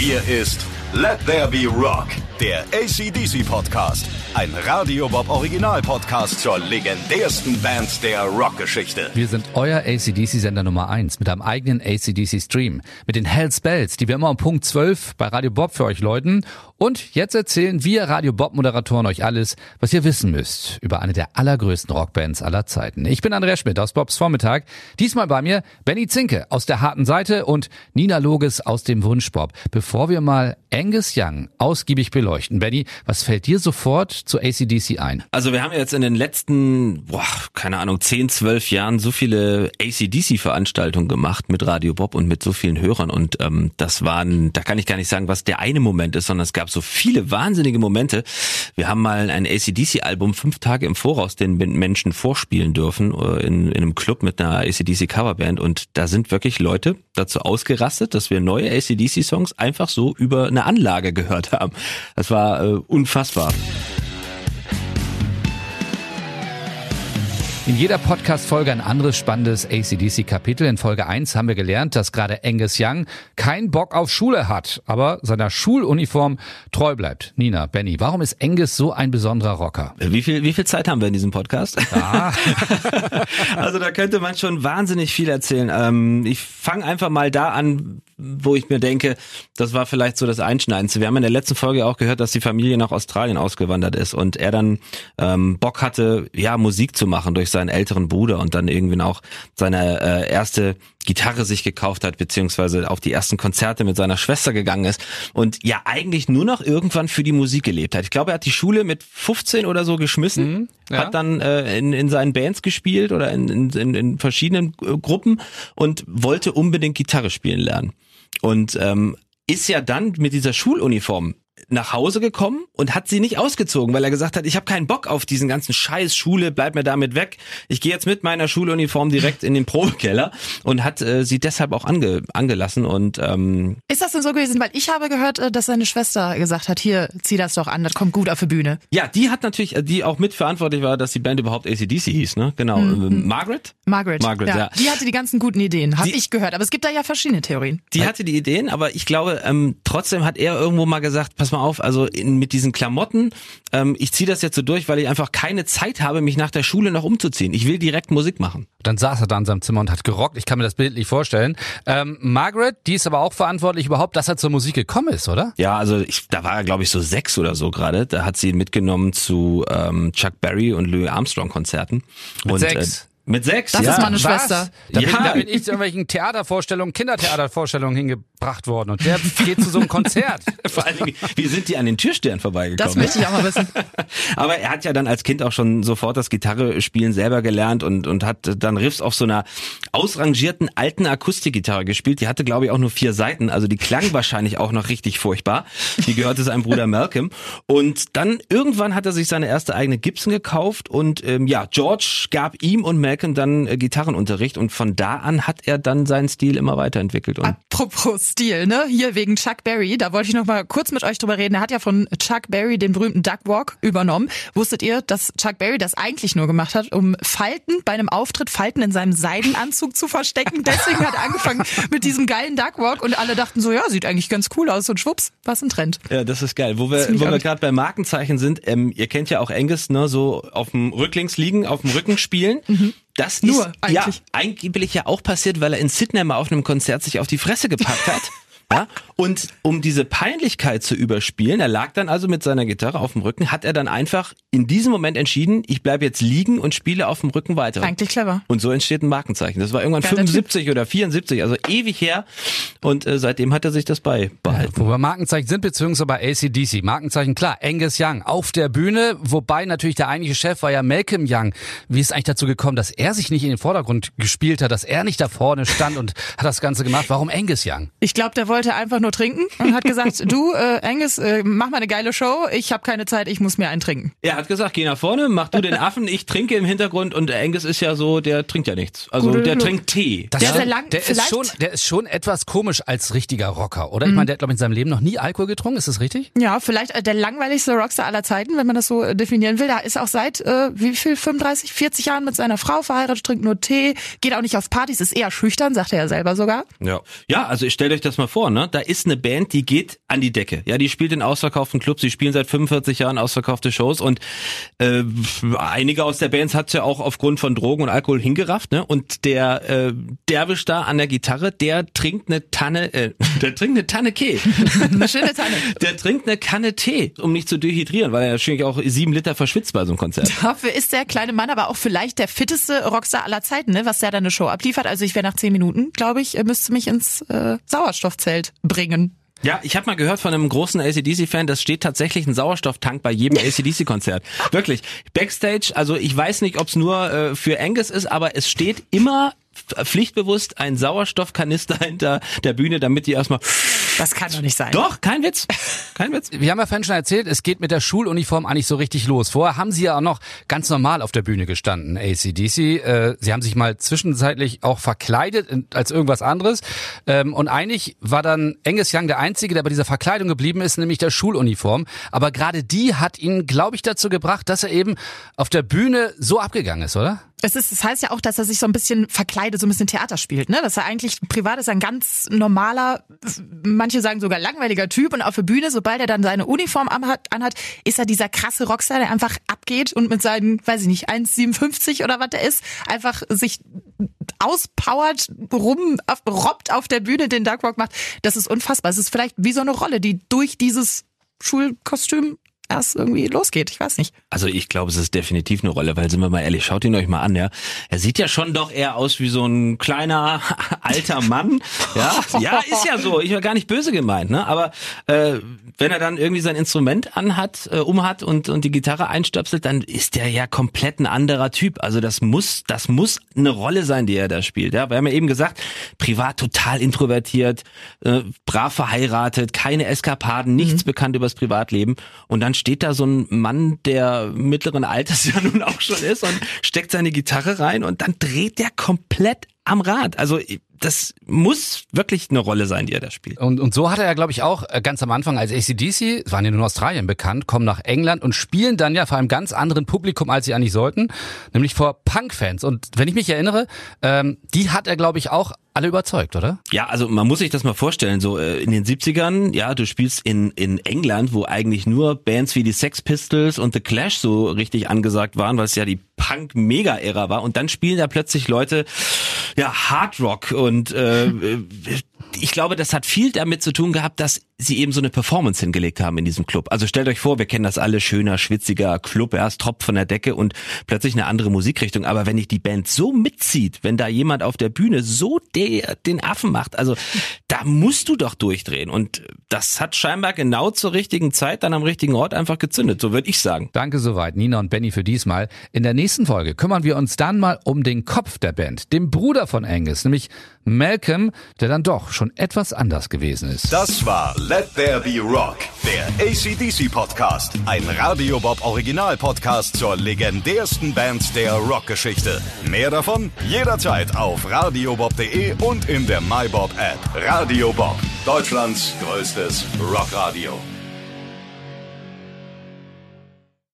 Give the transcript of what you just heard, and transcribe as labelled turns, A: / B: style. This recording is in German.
A: Hier ist Let There Be Rock, der ACDC Podcast. Ein Radio Bob Original Podcast zur legendärsten Band der Rockgeschichte.
B: Wir sind euer ACDC-Sender Nummer 1 mit einem eigenen ACDC-Stream. Mit den Hells Bells, die wir immer um Punkt 12 bei Radio Bob für euch läuten. Und jetzt erzählen wir Radio Bob-Moderatoren euch alles, was ihr wissen müsst über eine der allergrößten Rockbands aller Zeiten. Ich bin Andreas Schmidt aus Bobs Vormittag. Diesmal bei mir Benny Zinke aus der harten Seite und Nina Loges aus dem Wunschbob. Bevor wir mal Angus Young ausgiebig beleuchten. Benny, was fällt dir sofort zu ACDC ein?
C: Also wir haben jetzt in den letzten, boah, keine Ahnung, 10, 12 Jahren so viele ACDC-Veranstaltungen gemacht mit Radio Bob und mit so vielen Hörern und ähm, das waren, da kann ich gar nicht sagen, was der eine Moment ist, sondern es gab so viele wahnsinnige Momente. Wir haben mal ein ACDC-Album fünf Tage im Voraus den Menschen vorspielen dürfen äh, in, in einem Club mit einer ACDC-Coverband und da sind wirklich Leute dazu ausgerastet, dass wir neue ACDC-Songs einfach so über eine Anlage gehört haben. Das war äh, unfassbar.
B: In jeder Podcast-Folge ein anderes spannendes ACDC-Kapitel. In Folge 1 haben wir gelernt, dass gerade Angus Young keinen Bock auf Schule hat, aber seiner Schuluniform treu bleibt. Nina, Benny, warum ist Angus so ein besonderer Rocker?
C: Wie viel, wie viel Zeit haben wir in diesem Podcast? Ah. also da könnte man schon wahnsinnig viel erzählen. Ähm, ich fange einfach mal da an, wo ich mir denke, das war vielleicht so das Einschneidendste. Wir haben in der letzten Folge auch gehört, dass die Familie nach Australien ausgewandert ist und er dann ähm, Bock hatte, ja, Musik zu machen durch seinen älteren Bruder und dann irgendwie auch seine äh, erste Gitarre sich gekauft hat, beziehungsweise auf die ersten Konzerte mit seiner Schwester gegangen ist und ja eigentlich nur noch irgendwann für die Musik gelebt hat. Ich glaube, er hat die Schule mit 15 oder so geschmissen, mhm, ja. hat dann äh, in, in seinen Bands gespielt oder in, in, in verschiedenen äh, Gruppen und wollte unbedingt Gitarre spielen lernen. Und ähm, ist ja dann mit dieser Schuluniform nach Hause gekommen und hat sie nicht ausgezogen, weil er gesagt hat, ich habe keinen Bock auf diesen ganzen Scheiß Schule, bleib mir damit weg. Ich gehe jetzt mit meiner Schuluniform direkt in den Probekeller und hat äh, sie deshalb auch ange, angelassen und ähm,
D: Ist das denn so gewesen, weil ich habe gehört, äh, dass seine Schwester gesagt hat, hier zieh das doch an, das kommt gut auf die Bühne.
C: Ja, die hat natürlich, äh, die auch mitverantwortlich war, dass die Band überhaupt ACDC hieß, ne? Genau. Mhm. Margaret?
D: Margaret. Margaret, ja. ja. Die hatte die ganzen guten Ideen, habe ich gehört, aber es gibt da ja verschiedene Theorien.
C: Die hatte die Ideen, aber ich glaube, ähm, trotzdem hat er irgendwo mal gesagt, pass mal auf, also in, mit diesen Klamotten, ähm, ich ziehe das jetzt so durch, weil ich einfach keine Zeit habe, mich nach der Schule noch umzuziehen. Ich will direkt Musik machen.
B: Dann saß er da in seinem Zimmer und hat gerockt. Ich kann mir das bildlich vorstellen. Ähm, Margaret, die ist aber auch verantwortlich überhaupt, dass er zur Musik gekommen ist, oder?
C: Ja, also ich, da war er, glaube ich, so sechs oder so gerade. Da hat sie ihn mitgenommen zu ähm, Chuck Berry und Louis Armstrong Konzerten.
B: Mit und, sechs?
C: Äh, mit sechs?
D: Das ja. ist meine Schwester.
B: Da, ja. bin, da bin ich zu irgendwelchen Theatervorstellungen, Kindertheatervorstellungen hingebracht worden und der geht zu so einem Konzert.
C: Vor allen Dingen, wie sind die an den Türstern vorbeigekommen?
D: Das möchte ich auch mal wissen.
C: Aber er hat ja dann als Kind auch schon sofort das Gitarrespielen selber gelernt und, und hat dann Riffs auf so einer ausrangierten alten Akustikgitarre gespielt. Die hatte, glaube ich, auch nur vier Seiten, also die klang wahrscheinlich auch noch richtig furchtbar. Die gehörte seinem Bruder Malcolm. Und dann irgendwann hat er sich seine erste eigene Gibson gekauft und ähm, ja, George gab ihm und Malcolm Malcolm dann äh, Gitarrenunterricht und von da an hat er dann seinen Stil immer weiterentwickelt. Und
D: Apropos Stil, ne? Hier wegen Chuck Berry, da wollte ich noch mal kurz mit euch drüber reden. Er hat ja von Chuck Berry den berühmten Duck Walk übernommen. Wusstet ihr, dass Chuck Berry das eigentlich nur gemacht hat, um Falten bei einem Auftritt, Falten in seinem Seidenanzug zu verstecken? Deswegen hat er angefangen mit diesem geilen Duck Walk und alle dachten so, ja, sieht eigentlich ganz cool aus und schwupps, was ein Trend.
C: Ja, das ist geil. Wo wir, wo wir gerade bei Markenzeichen sind, ähm, ihr kennt ja auch Angus, ne, so auf dem Rücklings liegen, auf dem Rücken spielen. Mhm. Das Nur ist eigentlich. ja angeblich ja auch passiert, weil er in Sydney mal auf einem Konzert sich auf die Fresse gepackt hat. Ja? Und um diese Peinlichkeit zu überspielen, er lag dann also mit seiner Gitarre auf dem Rücken, hat er dann einfach in diesem Moment entschieden, ich bleibe jetzt liegen und spiele auf dem Rücken weiter.
D: Eigentlich clever.
C: Und so entsteht ein Markenzeichen. Das war irgendwann Geiler 75 typ. oder 74, also ewig her. Und äh, seitdem hat er sich das beibehalten.
B: Ja, wo wir Markenzeichen sind, beziehungsweise bei ACDC. Markenzeichen, klar, Angus Young auf der Bühne, wobei natürlich der eigentliche Chef war ja Malcolm Young. Wie ist eigentlich dazu gekommen, dass er sich nicht in den Vordergrund gespielt hat, dass er nicht da vorne stand und hat das Ganze gemacht? Warum Angus Young?
D: Ich glaube, der wollte wollte einfach nur trinken und hat gesagt, du, äh, Angus, äh, mach mal eine geile Show, ich habe keine Zeit, ich muss mir einen trinken.
C: Er hat gesagt, geh nach vorne, mach du den Affen, ich trinke im Hintergrund und Angus ist ja so, der trinkt ja nichts. Also Gute der Lust. trinkt Tee.
B: Das der, ist, lang, der ist schon, der ist schon etwas komisch als richtiger Rocker, oder? Mhm. Ich meine, der hat glaube ich in seinem Leben noch nie Alkohol getrunken, ist das richtig?
D: Ja, vielleicht äh, der langweiligste Rockstar aller Zeiten, wenn man das so äh, definieren will. Da ist auch seit äh, wie viel 35, 40 Jahren mit seiner Frau verheiratet, trinkt nur Tee, geht auch nicht auf Partys, ist eher schüchtern, sagt er ja selber sogar.
C: Ja, ja, also stellt euch das mal vor, ne? Da ist eine Band, die geht an die Decke. Ja, die spielt in ausverkauften Clubs, sie spielen seit 45 Jahren ausverkaufte Shows und äh, einige aus der Bands hat's ja auch aufgrund von Drogen und Alkohol hingerafft, ne? Und der äh, Derwisch da an der Gitarre, der trinkt eine Tanne, äh, der trinkt eine Tanne Tee.
D: eine schöne Tanne.
C: Der trinkt eine Kanne Tee, um nicht zu dehydrieren, weil er wahrscheinlich auch sieben Liter verschwitzt bei so einem Konzert.
D: Dafür ist der kleine Mann aber auch vielleicht der fitteste Rockstar aller Zeiten, ne? was der da eine Show abliefert. Also ich wäre nach zehn Minuten, glaube ich, müsste mich ins äh, Sauerstoffzelt bringen.
C: Ja, ich habe mal gehört von einem großen ACDC-Fan, das steht tatsächlich ein Sauerstofftank bei jedem ACDC-Konzert. Wirklich. Backstage, also ich weiß nicht, ob es nur äh, für Angus ist, aber es steht immer pflichtbewusst ein Sauerstoffkanister hinter der Bühne, damit die erstmal.
D: Das kann doch nicht sein.
C: Doch, kein Witz. Kein Witz.
B: Wir haben ja vorhin schon erzählt, es geht mit der Schuluniform eigentlich so richtig los. Vorher haben sie ja auch noch ganz normal auf der Bühne gestanden, ACDC. Äh, sie haben sich mal zwischenzeitlich auch verkleidet als irgendwas anderes. Ähm, und eigentlich war dann Angus Young der Einzige, der bei dieser Verkleidung geblieben ist, nämlich der Schuluniform. Aber gerade die hat ihn, glaube ich, dazu gebracht, dass er eben auf der Bühne so abgegangen ist, oder?
D: Es ist, das heißt ja auch, dass er sich so ein bisschen verkleidet, so ein bisschen Theater spielt, ne? Dass er eigentlich privat ist ein ganz normaler, manche sagen sogar langweiliger Typ und auf der Bühne, sobald er dann seine Uniform anhat, ist er dieser krasse Rockstar, der einfach abgeht und mit seinen, weiß ich nicht, 1,57 oder was der ist, einfach sich auspowert, rum, robbt auf der Bühne den Dark Rock macht. Das ist unfassbar. Es ist vielleicht wie so eine Rolle, die durch dieses Schulkostüm erst irgendwie losgeht. Ich weiß nicht.
C: Also ich glaube, es ist definitiv eine Rolle, weil sind wir mal ehrlich, schaut ihn euch mal an, ja. Er sieht ja schon doch eher aus wie so ein kleiner alter Mann. Ja, ja, ist ja so. Ich war gar nicht böse gemeint, ne? Aber äh, wenn er dann irgendwie sein Instrument anhat, äh, umhat und und die Gitarre einstöpselt, dann ist der ja komplett ein anderer Typ. Also das muss, das muss eine Rolle sein, die er da spielt. Ja, wir haben ja eben gesagt, privat total introvertiert, äh, brav verheiratet, keine Eskapaden, nichts mhm. bekannt übers Privatleben und dann steht da so ein Mann, der mittleren Alters ja nun auch schon ist und steckt seine Gitarre rein und dann dreht der komplett am Rad. Also das muss wirklich eine Rolle sein, die er da spielt.
B: Und, und so hat er ja, glaube ich, auch äh, ganz am Anfang als ACDC, waren ja nur in Australien bekannt, kommen nach England und spielen dann ja vor einem ganz anderen Publikum, als sie eigentlich sollten, nämlich vor Punk-Fans. Und wenn ich mich erinnere, ähm, die hat er, glaube ich, auch alle überzeugt, oder?
C: Ja, also man muss sich das mal vorstellen, so äh, in den 70ern, ja, du spielst in, in England, wo eigentlich nur Bands wie die Sex Pistols und The Clash so richtig angesagt waren, weil es ja die Punk-Mega-Ära war und dann spielen da plötzlich Leute, ja, Hard Rock und äh, ich glaube, das hat viel damit zu tun gehabt, dass sie eben so eine Performance hingelegt haben in diesem Club. Also stellt euch vor, wir kennen das alle, schöner, schwitziger Club, erst Tropf von der Decke und plötzlich eine andere Musikrichtung. Aber wenn ich die Band so mitzieht, wenn da jemand auf der Bühne so der, den Affen macht, also da musst du doch durchdrehen. Und das hat scheinbar genau zur richtigen Zeit dann am richtigen Ort einfach gezündet, so würde ich sagen.
B: Danke soweit, Nina und Benny für diesmal. In der nächsten Folge kümmern wir uns dann mal um den Kopf der Band, dem Bruder von Angus, nämlich Malcolm, der dann doch schon etwas anders gewesen ist.
A: Das war Let There Be Rock, der ACDC Podcast. Ein Radio Bob Original Podcast zur legendärsten Band der Rockgeschichte. Mehr davon jederzeit auf radiobob.de und in der MyBob App. Radio Bob, Deutschlands größtes Rockradio.